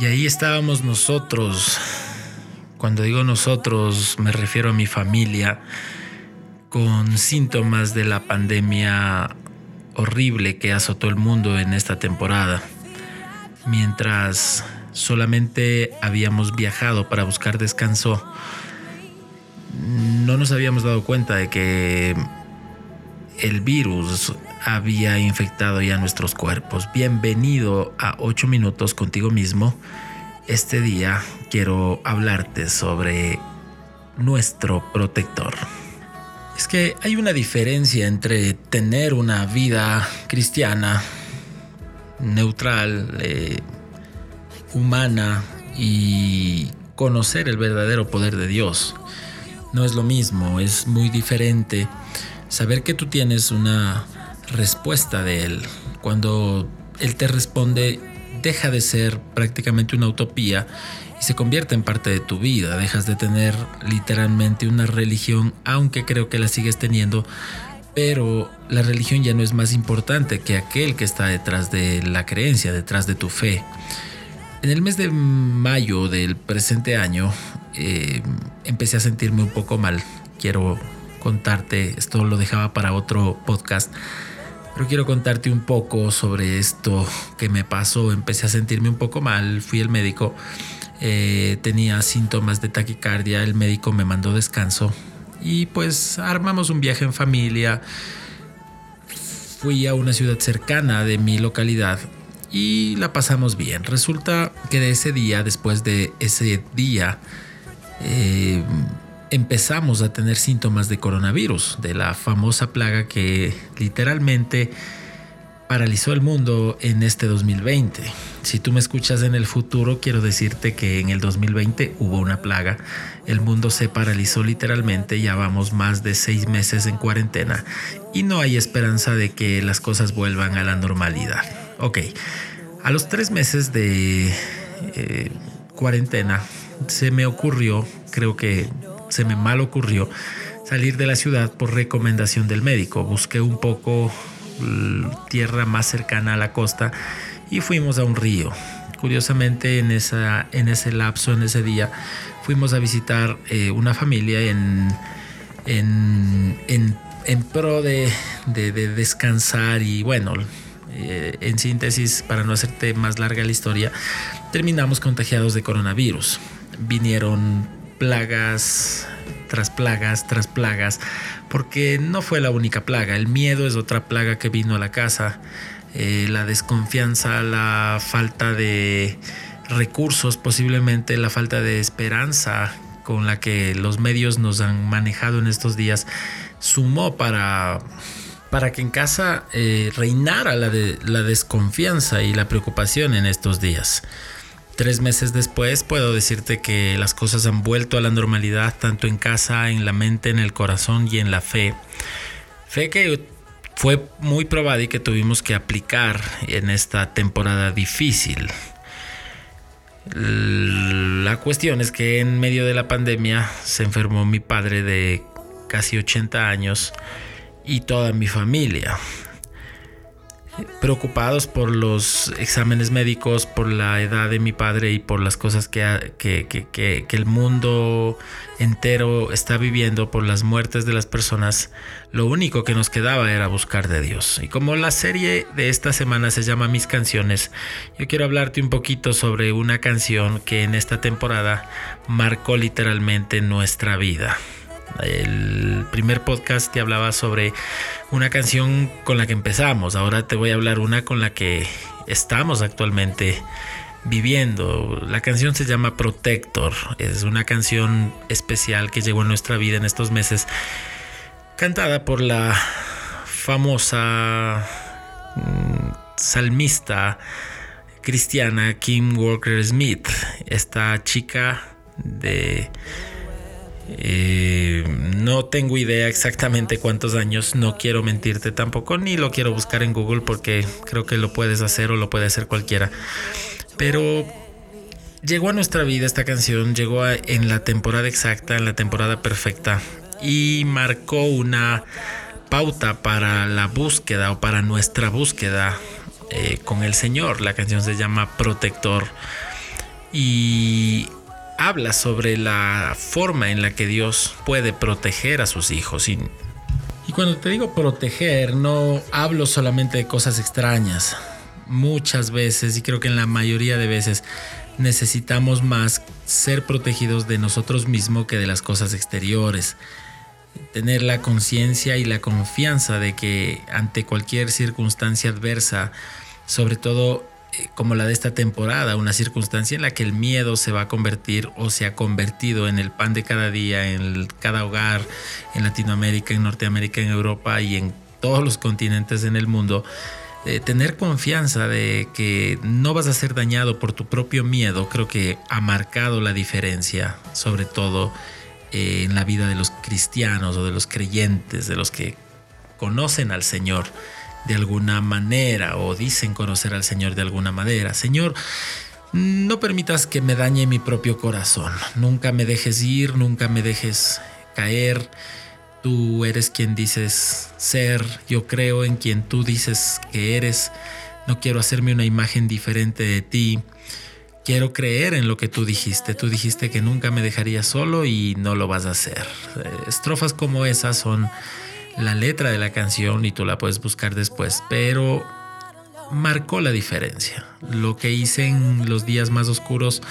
Y ahí estábamos nosotros. Cuando digo nosotros me refiero a mi familia con síntomas de la pandemia horrible que azotó el mundo en esta temporada. Mientras solamente habíamos viajado para buscar descanso, no nos habíamos dado cuenta de que el virus había infectado ya nuestros cuerpos. Bienvenido a 8 minutos contigo mismo. Este día quiero hablarte sobre nuestro protector. Es que hay una diferencia entre tener una vida cristiana, neutral, eh, humana y conocer el verdadero poder de Dios. No es lo mismo, es muy diferente saber que tú tienes una respuesta de Él. Cuando Él te responde, deja de ser prácticamente una utopía y se convierte en parte de tu vida. Dejas de tener literalmente una religión, aunque creo que la sigues teniendo, pero la religión ya no es más importante que aquel que está detrás de la creencia, detrás de tu fe. En el mes de mayo del presente año eh, empecé a sentirme un poco mal. Quiero contarte, esto lo dejaba para otro podcast, pero quiero contarte un poco sobre esto que me pasó. Empecé a sentirme un poco mal, fui al médico eh, tenía síntomas de taquicardia, el médico me mandó descanso y pues armamos un viaje en familia. Fui a una ciudad cercana de mi localidad y la pasamos bien. Resulta que de ese día, después de ese día, eh, empezamos a tener síntomas de coronavirus, de la famosa plaga que literalmente paralizó el mundo en este 2020. Si tú me escuchas en el futuro, quiero decirte que en el 2020 hubo una plaga. El mundo se paralizó literalmente, ya vamos más de seis meses en cuarentena y no hay esperanza de que las cosas vuelvan a la normalidad. Ok, a los tres meses de eh, cuarentena se me ocurrió, creo que se me mal ocurrió, salir de la ciudad por recomendación del médico. Busqué un poco tierra más cercana a la costa y fuimos a un río. Curiosamente en, esa, en ese lapso, en ese día, fuimos a visitar eh, una familia en, en, en, pro de, de, descansar y bueno, eh, en síntesis, para no hacerte más larga la historia, terminamos contagiados de coronavirus. Vinieron plagas tras plagas tras plagas, porque no fue la única plaga, el miedo es otra plaga que vino a la casa, eh, la desconfianza, la falta de recursos, posiblemente la falta de esperanza con la que los medios nos han manejado en estos días, sumó para, para que en casa eh, reinara la, la desconfianza y la preocupación en estos días. Tres meses después puedo decirte que las cosas han vuelto a la normalidad tanto en casa, en la mente, en el corazón y en la fe. Fe que fue muy probada y que tuvimos que aplicar en esta temporada difícil. La cuestión es que en medio de la pandemia se enfermó mi padre de casi 80 años y toda mi familia preocupados por los exámenes médicos, por la edad de mi padre y por las cosas que, que, el mundo entero está viviendo, por las muertes de las personas, lo único que nos quedaba era buscar de Dios. Y como la serie de esta semana se llama Mis canciones, yo quiero hablarte un poquito sobre una canción que en esta temporada marcó literalmente nuestra vida. El primer podcast te hablaba sobre una canción con la que empezamos. Ahora te voy a hablar una con la que estamos actualmente viviendo. La canción se llama Protector. Es una canción especial que llegó a nuestra vida en estos meses. Cantada por la famosa mm, salmista cristiana Kim Walker Smith. Esta chica de eh, no tengo idea exactamente cuántos años, no quiero mentirte tampoco, ni lo quiero buscar en Google porque creo que lo puedes hacer o lo puede hacer cualquiera. Pero llegó a nuestra vida esta canción, llegó en la temporada exacta, en la temporada perfecta y marcó una pauta para la búsqueda o para nuestra búsqueda eh, con el Señor. La canción se llama Protector y habla sobre la forma en la que Dios puede proteger a sus hijos. Y, cuando te digo proteger, no hablo solamente de cosas extrañas. Muchas veces, y creo que en la mayoría de veces, necesitamos más ser protegidos de nosotros mismos que de las cosas exteriores. Tener la conciencia y la confianza de que ante cualquier circunstancia adversa, sobre todo como la de esta temporada, una circunstancia en la que el miedo se va a convertir o se ha convertido en el pan de cada día, en cada hogar, en Latinoamérica, en Norteamérica, en Europa y en todos los continentes en el mundo, eh, tener confianza de que no vas a ser dañado por tu propio miedo, creo que ha marcado la diferencia, sobre todo eh, en la vida de los cristianos o de los creyentes, de los que conocen al Señor de alguna manera o dicen conocer al Señor de alguna manera. Señor, no permitas que me dañe mi propio corazón. Nunca me dejes ir, nunca me dejes caer. Tú eres quien dices ser, yo creo en quien tú dices que eres. No quiero hacerme una imagen diferente de ti. Quiero creer en lo que tú dijiste. Tú dijiste que nunca me dejarías solo y no lo vas a hacer. Eh, estrofas como esas son la letra de la canción y tú la puedes buscar después, pero marcó la diferencia. Lo que hice en los días más oscuros,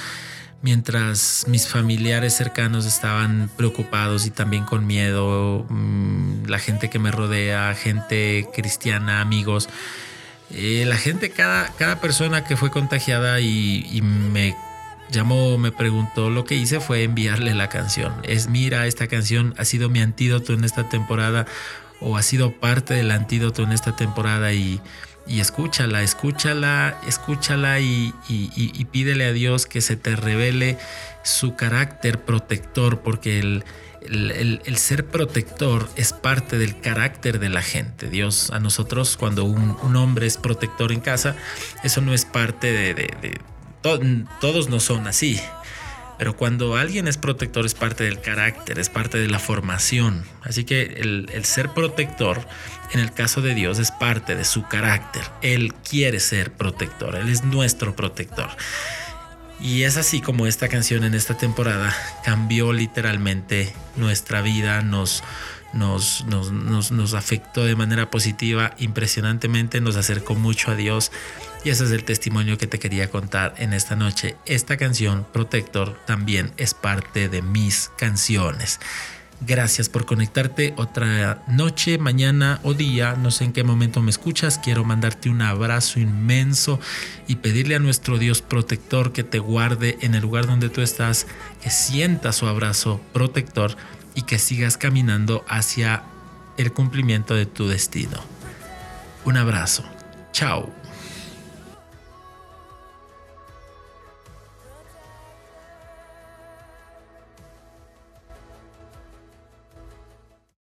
mientras mis familiares cercanos estaban preocupados y también con miedo, mm, la gente que me rodea, gente cristiana, amigos, eh, la gente, cada, cada persona que fue contagiada y, y me llamó, me preguntó, lo que hice fue enviarle la canción. Es, mira, esta canción ha sido mi antídoto en esta temporada o ha sido parte del antídoto en esta temporada y, escúchala, escúchala, escúchala y, pídele a Dios que se te revele su carácter protector, porque el, el, ser protector es parte del carácter de la gente. Dios a nosotros, cuando un, hombre es protector en casa, eso no es parte de todos no son así. Pero cuando alguien es protector es parte del carácter, es parte de la formación. Así que el, el, ser protector, en el caso de Dios, es parte de su carácter. Él quiere ser protector, Él es nuestro protector. Y es así como esta canción en esta temporada cambió literalmente nuestra vida, nos, nos, nos, afectó de manera positiva impresionantemente, nos acercó mucho a Dios y ese es el testimonio que te quería contar en esta noche. Esta canción, Protector, también es parte de mis canciones. Gracias por conectarte otra noche, mañana o día, no sé en qué momento me escuchas, quiero mandarte un abrazo inmenso y pedirle a nuestro Dios protector que te guarde en el lugar donde tú estás, que sienta su abrazo protector y que sigas caminando hacia el cumplimiento de tu destino. Un abrazo. Chao.